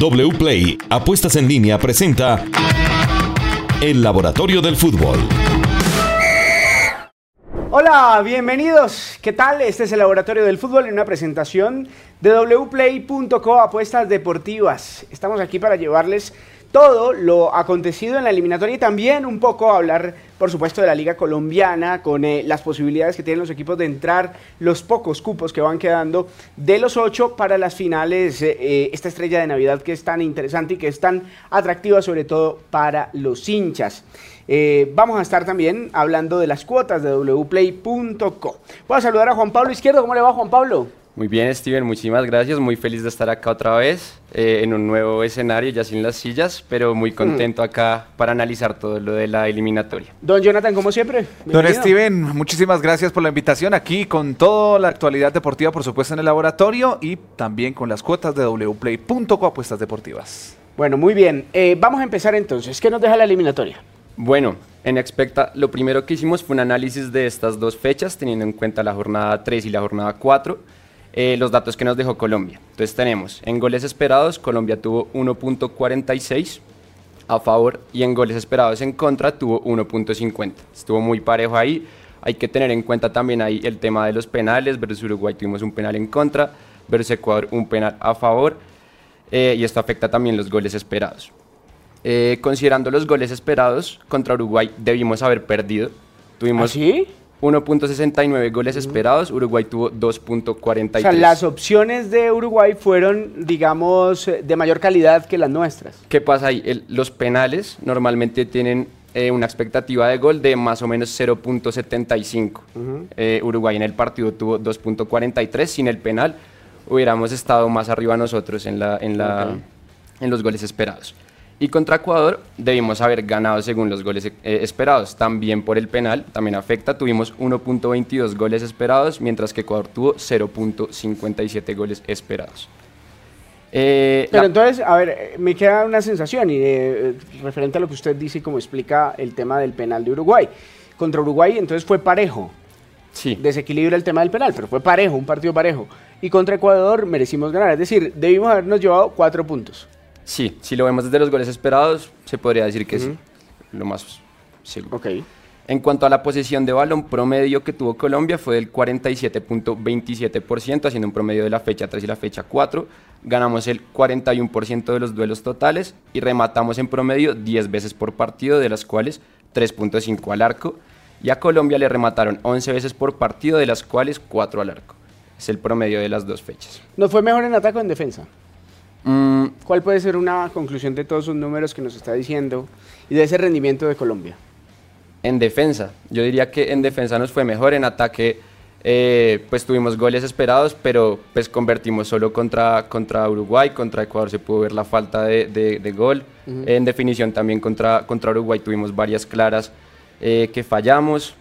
WPLAY Apuestas en línea presenta El Laboratorio del Fútbol. Hola, bienvenidos. ¿Qué tal? Este es el Laboratorio del Fútbol en una presentación de wplay.co Apuestas Deportivas. Estamos aquí para llevarles todo lo acontecido en la eliminatoria y también un poco hablar, por supuesto, de la Liga Colombiana, con eh, las posibilidades que tienen los equipos de entrar, los pocos cupos que van quedando de los ocho para las finales, eh, eh, esta estrella de Navidad que es tan interesante y que es tan atractiva, sobre todo para los hinchas. vamos a estar también hablando de las cuotas de wplay.co. Voy a saludar a Juan Pablo Izquierdo. ¿Cómo le va, Juan Pablo? Muy bien, Steven, muchísimas gracias. Muy feliz de estar acá otra vez eh, en un nuevo escenario, ya sin las sillas, pero muy contento acá para analizar todo lo de la eliminatoria. Don Jonathan, como siempre. Don Steven, muchísimas gracias por la invitación aquí con toda la actualidad deportiva, por supuesto, en el laboratorio y también con las cuotas de wplay.co apuestas deportivas. Bueno, muy bien. Eh, vamos a empezar entonces. ¿Qué nos deja la eliminatoria? Bueno, en Expecta lo primero que hicimos fue un análisis de estas dos fechas, teniendo en cuenta la jornada 3 y la jornada 4 eh, los datos que nos dejó Colombia. Entonces tenemos en goles esperados, Colombia tuvo 1.46 a favor y en goles esperados en contra tuvo 1.50. Estuvo muy parejo ahí. Hay que tener en cuenta también ahí el tema de los penales. Versus Uruguay tuvimos un penal en contra, versus Ecuador un penal a favor. Eh, y esto afecta también los goles esperados. Eh, considerando los goles esperados, contra Uruguay debimos haber perdido. Tuvimos, ¿Ah, 1.69 goles esperados, Uruguay tuvo 2.43. O sea, las opciones de Uruguay fueron, digamos, de mayor calidad que las nuestras. ¿Qué pasa ahí? los penales normalmente tienen eh, una expectativa de gol de más o menos 0.75. Eh, Uruguay en el partido tuvo 2.43, sin el penal hubiéramos estado más arriba nosotros en, la, en, la, en los goles esperados. Y contra Ecuador debimos haber ganado según los goles eh, esperados. También por el penal, también afecta. Tuvimos 1.22 goles esperados, mientras que Ecuador tuvo 0.57 goles esperados. Eh, Pero entonces, a ver, eh, me queda una sensación y referente a lo que usted dice y como explica el tema del penal de Uruguay. Contra Uruguay entonces fue parejo. Sí. Desequilibra el tema del penal, pero fue parejo, un partido parejo. Y contra Ecuador merecimos ganar. Es decir, debimos habernos llevado cuatro puntos. Sí, si lo vemos desde los goles esperados, se podría decir que sí. Lo más seguro. Okay. En cuanto a la posición de balón promedio que tuvo Colombia fue del 47.27%, haciendo un promedio de la fecha 3 y la fecha 4. Ganamos el 41% de los duelos totales y rematamos en promedio 10 veces por partido, de las cuales 3.5 al arco. Y a Colombia le remataron 11 veces por partido, de las cuales 4 al arco. Es el promedio de las dos fechas. ¿Nos fue mejor en ataque o en defensa? Mm, ¿Cuál puede ser una conclusión de todos sus números que nos está diciendo y de ese rendimiento de Colombia? En defensa, yo diría que en defensa nos fue mejor, en ataque eh, pues tuvimos goles esperados, pero pues convertimos solo contra, contra Uruguay, contra Ecuador se pudo ver la falta de, gol, en definición también contra, contra Uruguay tuvimos varias claras eh, que fallamos,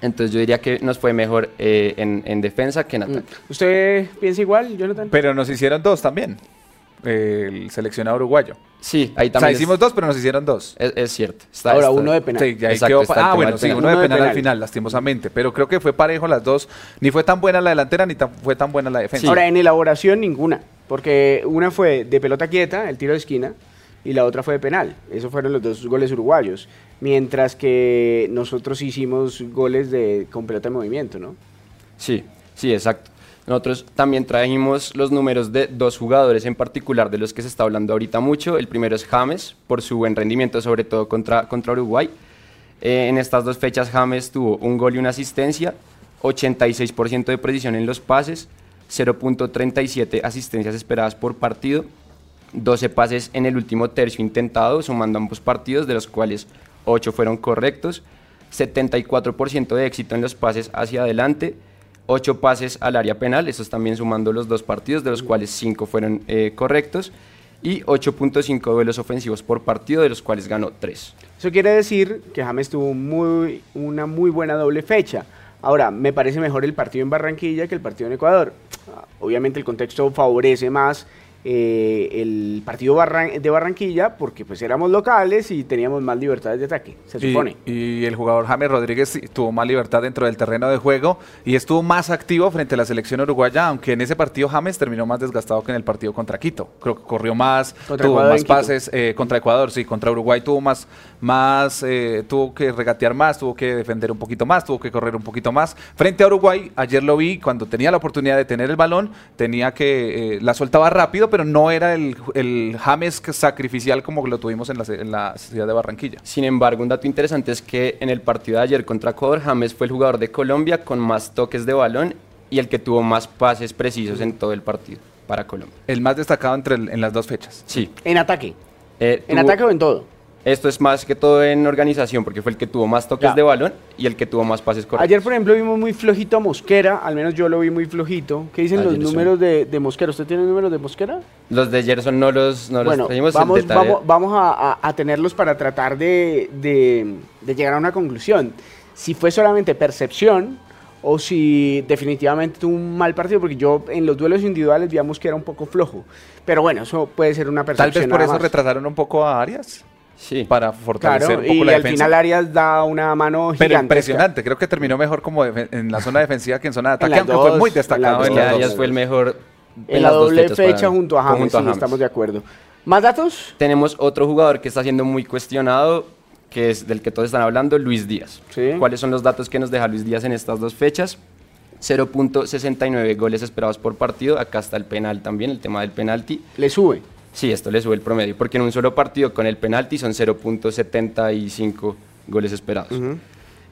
entonces yo diría que nos fue mejor eh, en, defensa que en mm. ataque. ¿Usted piensa igual, Jonathan? Pero nos hicieron dos también el seleccionado uruguayo. Sí, ahí también. O sea, hicimos dos, pero nos hicieron dos. Es, cierto. Ahora uno de penal. Sí, ya ah, bueno, sí, uno, de, penal al final, lastimosamente. Pero creo que fue parejo las dos. Ni fue tan buena la delantera, ni fue tan buena la defensa. Ahora, en elaboración, ninguna. Porque una fue de pelota quieta, el tiro de esquina, y la otra fue de penal. Esos fueron los dos goles uruguayos. Mientras que nosotros hicimos goles de, con pelota de movimiento, ¿no? Sí, sí, exacto. Nosotros también trajimos los números de dos jugadores en particular de los que se está hablando ahorita mucho. El primero es James, por su buen rendimiento, sobre todo contra, contra Uruguay. Eh, en estas dos fechas James tuvo un gol y una asistencia, 86% de precisión en los pases, 0.37 asistencias esperadas por partido, 12 pases en el último tercio intentado, sumando ambos partidos, de los cuales 8 fueron correctos, 74% de éxito en los pases hacia adelante, 8 pases al área penal, estos también sumando los dos partidos, de los cuales 5 fueron eh, correctos, y 8.5 duelos ofensivos por partido, de los cuales ganó 3. Eso quiere decir que James tuvo muy, una muy buena doble fecha. Ahora, me parece mejor el partido en Barranquilla que el partido en Ecuador. Obviamente el contexto favorece más eh, el partido Barran- de Barranquilla porque pues éramos locales y teníamos más libertades de ataque, se Y- supone. Y, el jugador James Rodríguez tuvo más libertad dentro del terreno de juego y estuvo más activo frente a la selección uruguaya, aunque en ese partido James terminó más desgastado que en el partido contra Quito. Creo que corrió más, Contra tuvo Ecuador más pases eh, contra Ecuador, sí, contra Uruguay tuvo más, más eh, tuvo que regatear más, tuvo que defender un poquito más, tuvo que correr un poquito más. Frente a Uruguay, ayer lo vi cuando tenía la oportunidad de tener el balón, tenía que eh, la soltaba rápido, pero no era el, el James sacrificial como lo tuvimos en la, en la ciudad de Barranquilla. Sin embargo, un dato interesante es que en el partido de ayer contra Ecuador, James fue el jugador de Colombia con más toques de balón y el que tuvo más pases precisos en todo el partido para Colombia. El más destacado entre el- en las dos fechas. Sí. En ataque, eh, en tuvo- ataque o en todo. Esto es más que todo en organización, porque fue el que tuvo más toques Ya. de balón y el que tuvo más pases correctos. Ayer, por ejemplo, vimos muy flojito a Mosquera, al menos yo lo vi muy flojito. ¿Qué dicen los Ayer sí. números de, de Mosquera? ¿Usted tiene números de Mosquera? Los de Gerson no los, no bueno, los el vamos, vamos, vamos a, a- a tenerlos para tratar de, de- de llegar a una conclusión. Si fue solamente percepción o si definitivamente tuvo un mal partido, porque yo en los duelos individuales veíamos que era un poco flojo. Pero bueno, eso puede ser una Tal percepción. vez por eso más. retrasaron un poco a Arias Sí. para fortalecer Claro, un poco y la al defensa. final Arias da una mano Pero gigantesca. impresionante, creo que terminó mejor como en la zona defensiva que en zona de ataque, aunque dos, fue muy en destacado en dos. Arias dos. fue el mejor En la las dos doble fechas fecha para- junto a James, junto a sí, James. estamos de acuerdo. ¿Más datos? Tenemos otro jugador que está siendo muy cuestionado, que es del que todos están hablando, Luis Díaz. Sí. ¿Cuáles son los datos que nos deja Luis Díaz en estas dos fechas? 0.69 goles esperados por partido. Acá está el penal también, el tema del penalti. Le sube. Sí, esto le sube el promedio, porque en un solo partido con el penalti son 0.75 goles esperados.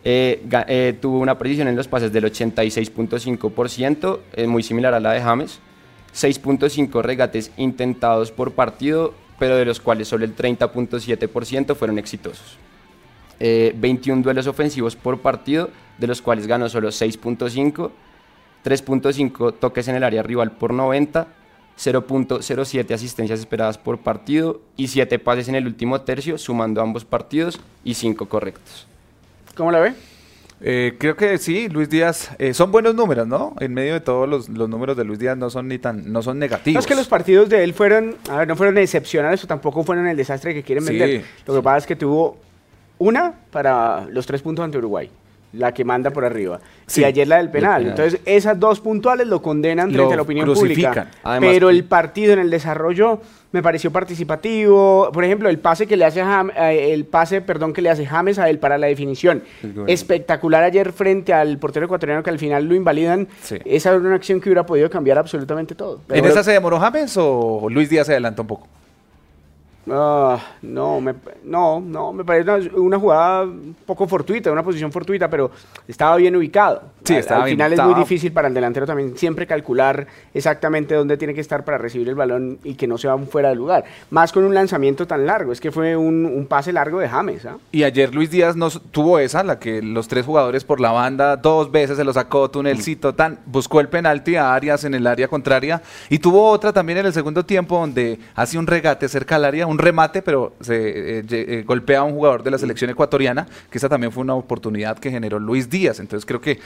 Eh, eh, tuvo una precisión en los pases del 86.5%, eh, muy similar a la de James. 6.5 regates intentados por partido, pero de los cuales solo el 30.7% fueron exitosos. Eh, 21 duelos ofensivos por partido, de los cuales ganó solo 6.5, 3.5 toques en el área rival por 90, 0.07 asistencias esperadas por partido y 7 pases en el último tercio, sumando ambos partidos y 5 correctos. ¿Cómo la ve? Eh, creo que sí, Luis Díaz, eh, son buenos números, ¿no? En medio de todos los, los números de Luis Díaz no son ni tan, no son negativos. No es que los partidos de él fueron, a ver, no fueron excepcionales o tampoco fueron el desastre que quieren Sí. vender. Lo que pasa es que tuvo una para los tres puntos ante Uruguay, la que manda por arriba. Sí, y ayer la del penal. penal. Entonces, esas dos puntuales lo condenan Lo frente a la opinión pública. Además pero el partido en el desarrollo me pareció participativo. Por ejemplo, el pase que le hace Jam- eh, el pase, perdón, que le hace James a él para la definición. Espectacular ayer frente al portero ecuatoriano que al final lo invalidan. Sí. Esa era una acción que hubiera podido cambiar absolutamente todo. Pero ¿En esa se demoró James o Luis Díaz se adelantó un poco? Ah, no, me, no, no, me parece una, una jugada un poco fortuita, una posición fortuita, pero estaba bien ubicado. Sí, Al- estaba Al bien, final es muy difícil para el delantero también siempre calcular exactamente dónde tiene que estar para recibir el balón y que no se va fuera de lugar. Más con un lanzamiento tan largo, es que fue un, un pase largo de James. ¿ah? Y ayer Luis Díaz nos tuvo esa, la que los tres jugadores por la banda dos veces se lo sacó, tunelcito, tan, buscó el penalti a Arias en el área contraria y tuvo otra también en el segundo tiempo donde hace un regate cerca al área, un remate, pero se eh, eh, golpea a un jugador de la selección ecuatoriana, que esa también fue una oportunidad que generó Luis Díaz. Entonces creo que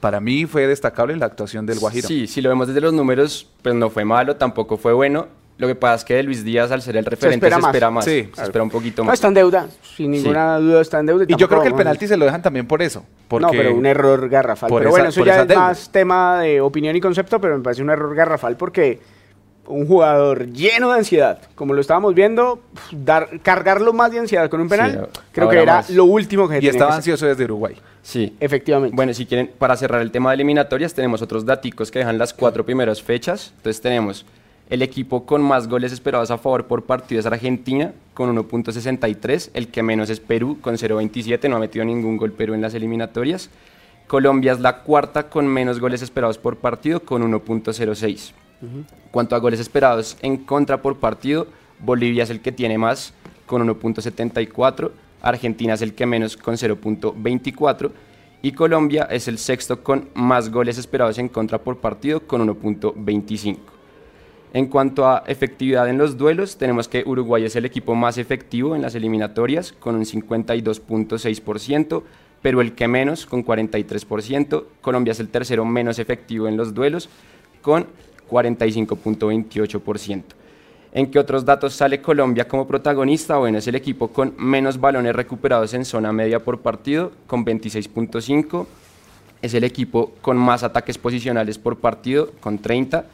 para mí fue destacable la actuación del Guajiro. Sí, si lo vemos desde los números, pues no fue malo, tampoco fue bueno. Lo que pasa es que de Luis Díaz, al ser el referente, espera se más. espera más. Sí, se espera un poquito No, más. está en deuda, sin ninguna duda está en deuda. Y yo creo que el penalti se lo dejan también por eso. Porque No, pero un error garrafal. Pero esa- bueno, eso ya es deuda. más tema de opinión y concepto, pero me parece un error garrafal porque un jugador lleno de ansiedad, como lo estábamos viendo, dar, cargarlo más de ansiedad con un penal, Sí, creo que era más. lo último que y tenía estaba que ansioso desde Uruguay. Sí. Efectivamente. Bueno, si quieren, para cerrar el tema de eliminatorias, tenemos otros daticos que dejan las cuatro primeras fechas. Entonces tenemos el equipo con más goles esperados a favor por partido es Argentina, con 1.63. El que menos es Perú, con 0.27. No ha metido ningún gol Perú en las eliminatorias. Colombia es la cuarta con menos goles esperados por partido, con 1.06. Cuanto a goles esperados en contra por partido, Bolivia es el que tiene más, con 1.74. Argentina es el que menos, con 0.24. Y Colombia es el sexto con más goles esperados en contra por partido, con 1.25. En cuanto a efectividad en los duelos, tenemos que Uruguay es el equipo más efectivo en las eliminatorias, con un 52.6%, Perú el que menos, con 43%, Colombia es el tercero menos efectivo en los duelos, con 45.28%. ¿En qué otros datos sale Colombia como protagonista? Bueno, es el equipo con menos balones recuperados en zona media por partido, con 26.5. Es el equipo con más ataques posicionales por partido, con 30.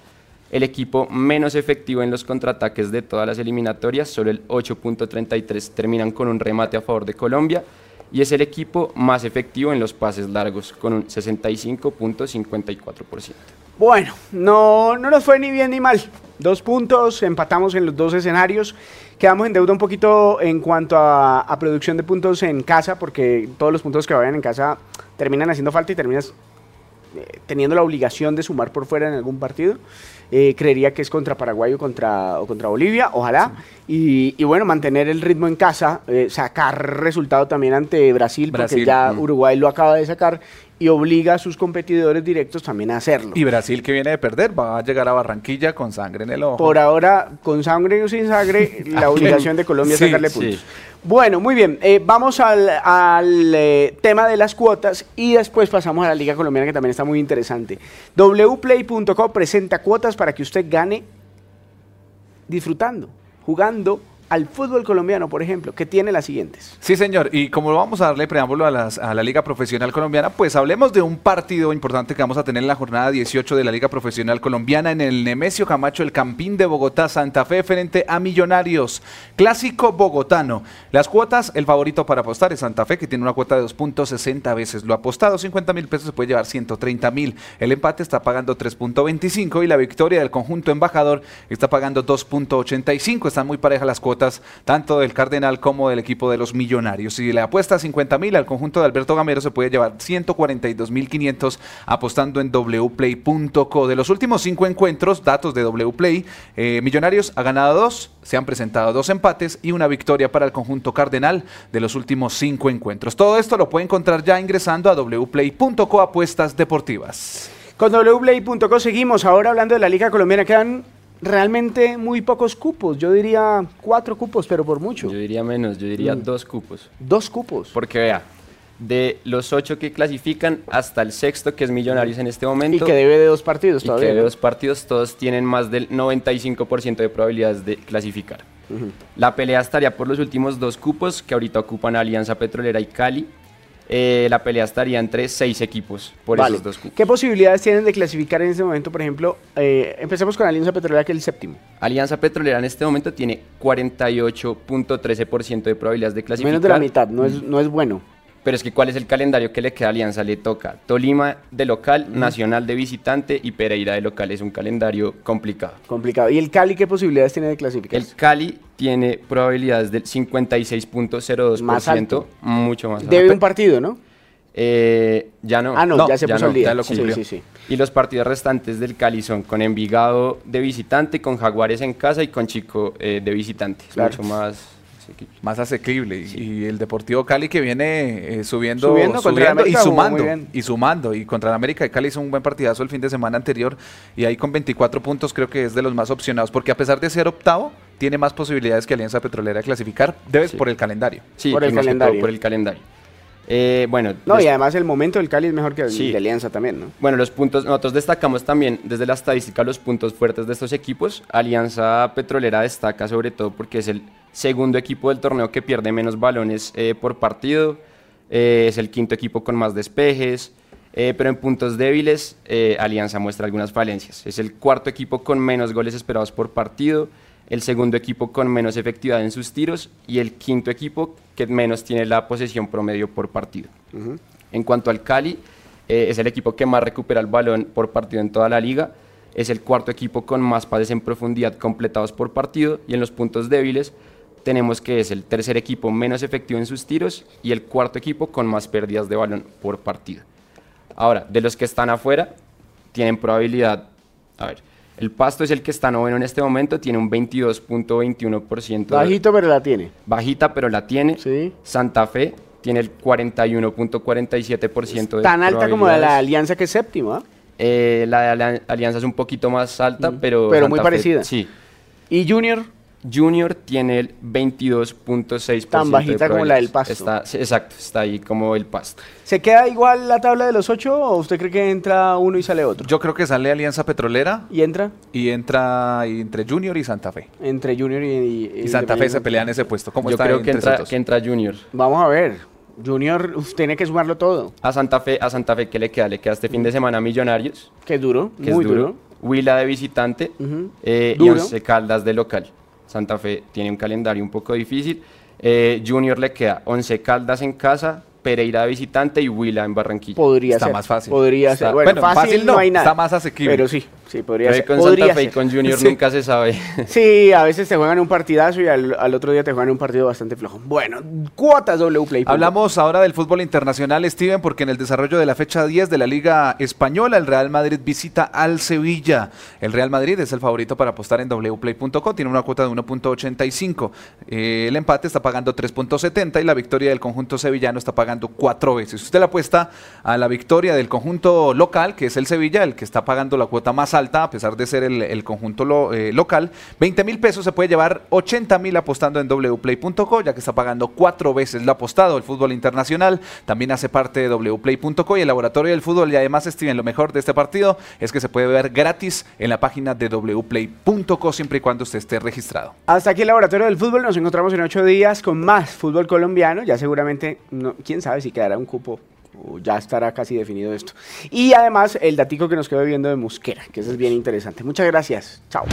El equipo menos efectivo en los contraataques de todas las eliminatorias, solo el 8.33 terminan con un remate a favor de Colombia. Y es el equipo más efectivo en los pases largos, con un 65.54%. Bueno, no, no nos fue ni bien ni mal. Dos puntos, empatamos en los dos escenarios. Quedamos en deuda un poquito en cuanto a, producción de puntos en casa, porque todos los puntos que vayan en casa terminan haciendo falta y terminas eh, teniendo la obligación de sumar por fuera en algún partido. Eh, creería que es contra Paraguay o contra, o contra Bolivia, ojalá. Y, bueno, mantener el ritmo en casa, eh, sacar resultado también ante Brasil, porque ya mm. Uruguay lo acaba de sacar y obliga a sus competidores directos también a hacerlo. Y Brasil que viene de perder va a llegar a Barranquilla con sangre en el ojo. Por ahora, con sangre o sin sangre, la obligación de Colombia es sacarle puntos. Bueno, muy bien. Eh, vamos al, eh, tema de las cuotas y después pasamos a la Liga Colombiana que también está muy interesante. wplay.co presenta cuotas para que usted gane disfrutando, jugando al fútbol colombiano, por ejemplo, que tiene las siguientes. Sí, señor. Y como vamos a darle preámbulo a, la Liga Profesional Colombiana, pues hablemos de un partido importante que vamos a tener en la jornada 18 de la Liga Profesional Colombiana en el Nemesio Camacho, el Campín de Bogotá, Santa Fe, frente a Millonarios. Clásico bogotano. Las cuotas, el favorito para apostar es Santa Fe, que tiene una cuota de 2.60 veces. Lo apostado, 50 mil pesos, se puede llevar 130 mil. El empate está pagando 3.25 y la victoria del conjunto embajador está pagando 2.85. Están muy parejas las cuotas tanto del Cardenal como del equipo de los Millonarios. Si le apuesta 50 mil al conjunto de Alberto Gamero, se puede llevar 142 mil 500 apostando en wplay.co. De los últimos cinco encuentros, datos de wplay, eh, Millonarios ha ganado dos, se han presentado dos empates y una victoria para el conjunto Cardenal de los últimos cinco encuentros. Todo esto lo puede encontrar ya ingresando a wplay.co apuestas deportivas. Con wplay.co seguimos ahora hablando de la Liga Colombiana. Quedan realmente muy pocos cupos. Yo diría cuatro cupos, pero por mucho. Yo diría menos, yo diría mm. dos cupos. Dos cupos. Porque vea, de los ocho que clasifican hasta el sexto, que es Millonarios en este momento. Y que debe de dos partidos todavía. Y que debe de dos partidos, todos tienen más del 95% de probabilidades de clasificar. La pelea estaría por los últimos dos cupos que ahorita ocupan Alianza Petrolera y Cali. Eh, la pelea estaría entre seis equipos por esos dos cupos. ¿Qué posibilidades tienen de clasificar en este momento? Por ejemplo, eh, empecemos con Alianza Petrolera, que es el séptimo. Alianza Petrolera en este momento tiene 48.13% de probabilidades de clasificar. Menos de la mitad, no es, no es bueno. Pero es que ¿cuál es el calendario que le queda a Alianza? Le toca Tolima de local, Nacional de visitante y Pereira de local. Es un calendario complicado. Complicado. ¿Y el Cali qué posibilidades tiene de clasificar? El Cali tiene probabilidades del 56.02%, más alto. mucho más alto. Debe un partido, ¿no? Eh, ya no. Ah, no, ya se puso al día. lo sí, sí, sí. Y los partidos restantes del Cali son con Envigado de visitante, con Jaguares en casa y con Chico eh, de visitante. Mucho más más asequible. Y el Deportivo Cali que viene eh, subiendo, subiendo, y sumando. Y sumando. Y contra el América de Cali hizo un buen partidazo el fin de semana anterior. Y ahí con 24 puntos creo que es de los más opcionados. Porque a pesar de ser octavo, tiene más posibilidades que Alianza Petrolera de clasificar. Debes por el calendario. Sí, por el calendario. por el calendario. Eh, bueno, no, y además el momento del Cali es mejor que el de Alianza también, ¿no? Bueno, los puntos, nosotros destacamos también desde la estadística los puntos fuertes de estos equipos. Alianza Petrolera destaca sobre todo porque es el segundo equipo del torneo que pierde menos balones eh, por partido, eh, es el quinto equipo con más despejes, pero en puntos débiles Alianza muestra algunas falencias. Es el cuarto equipo con menos goles esperados por partido el segundo equipo con menos efectividad en sus tiros y el quinto equipo que menos tiene la posesión promedio por partido. En cuanto al Cali, eh, es el equipo que más recupera el balón por partido en toda la liga, es el cuarto equipo con más pases en profundidad completados por partido y en los puntos débiles tenemos que es el tercer equipo menos efectivo en sus tiros y el cuarto equipo con más pérdidas de balón por partido. Ahora, de los que están afuera, tienen probabilidad, a ver, el Pasto es el que está noveno en este momento, tiene un 22.21%. Bajito, pero la tiene. Bajita, pero la tiene. Sí. Santa Fe tiene el 41.47% de Tan alta como la, Alianza que es séptima. Eh, la, Alianza es un poquito más alta, mm. pero... Pero muy parecida. Sí. ¿Y Junior? Junior tiene el 22.6%. Tan bajita como la del. Pasto. Está, sí, exacto, está ahí como el pasto. ¿Se queda igual la tabla de los ocho o usted cree que entra uno y sale otro? Yo creo que sale Alianza Petrolera ¿Y entra? y entra y entre Junior y Santa Fe. Entre Junior y, y- Y Santa Fe se pelean ese puesto. ¿Cómo Yo está creo que entra, que entra Junior. Vamos a ver. Junior uf, tiene que sumarlo todo. A Santa Fe, a Santa Fe, ¿qué le queda? Le queda este fin de semana Millonarios, Que duro, que muy es duro. Huila de visitante eh, y Duro. Once Caldas de local. Santa Fe tiene un calendario un poco difícil. Eh, Junior le queda Once Caldas en casa, Pereira de visitante y Huila en Barranquilla. Podría Está ser. más fácil. Podría Está- ser. Bueno, bueno, fácil, fácil no, no, hay nada. está más asequible. Pero sí, sí, podría Pero ser. con Podría Santa Fe y con Junior Sí. nunca se sabe. Sí, a veces te juegan un partidazo y al, al otro día te juegan un partido bastante flojo. Bueno, cuotas Wplay. Hablamos ahora del fútbol internacional, Steven, porque en el desarrollo de la fecha 10 de la Liga Española, el Real Madrid visita al Sevilla. El Real Madrid es el favorito para apostar en wplay.com, tiene una cuota de 1.85. Eh, el empate está pagando 3.70 y la victoria del conjunto sevillano está pagando cuatro veces. Usted le apuesta a la victoria del conjunto local, que es el Sevilla, el que está pagando la cuota más alta, a pesar de ser el, conjunto eh, local. 20 mil pesos se puede llevar 80 mil apostando en wplay.co, ya que está pagando cuatro veces lo apostado. El fútbol internacional también hace parte de wplay.co y el laboratorio del fútbol. Y además, Steven, lo mejor de este partido es que se puede ver gratis en la página de wplay.co siempre y cuando usted esté registrado. Hasta aquí el Laboratorio del Fútbol. Nos encontramos en ocho días con más fútbol colombiano. Ya seguramente, no, quién sabe si quedará un cupo ya estará casi definido esto. Y además el datico que nos quedó viendo de Musquera, que eso es bien interesante. Muchas gracias. Chao.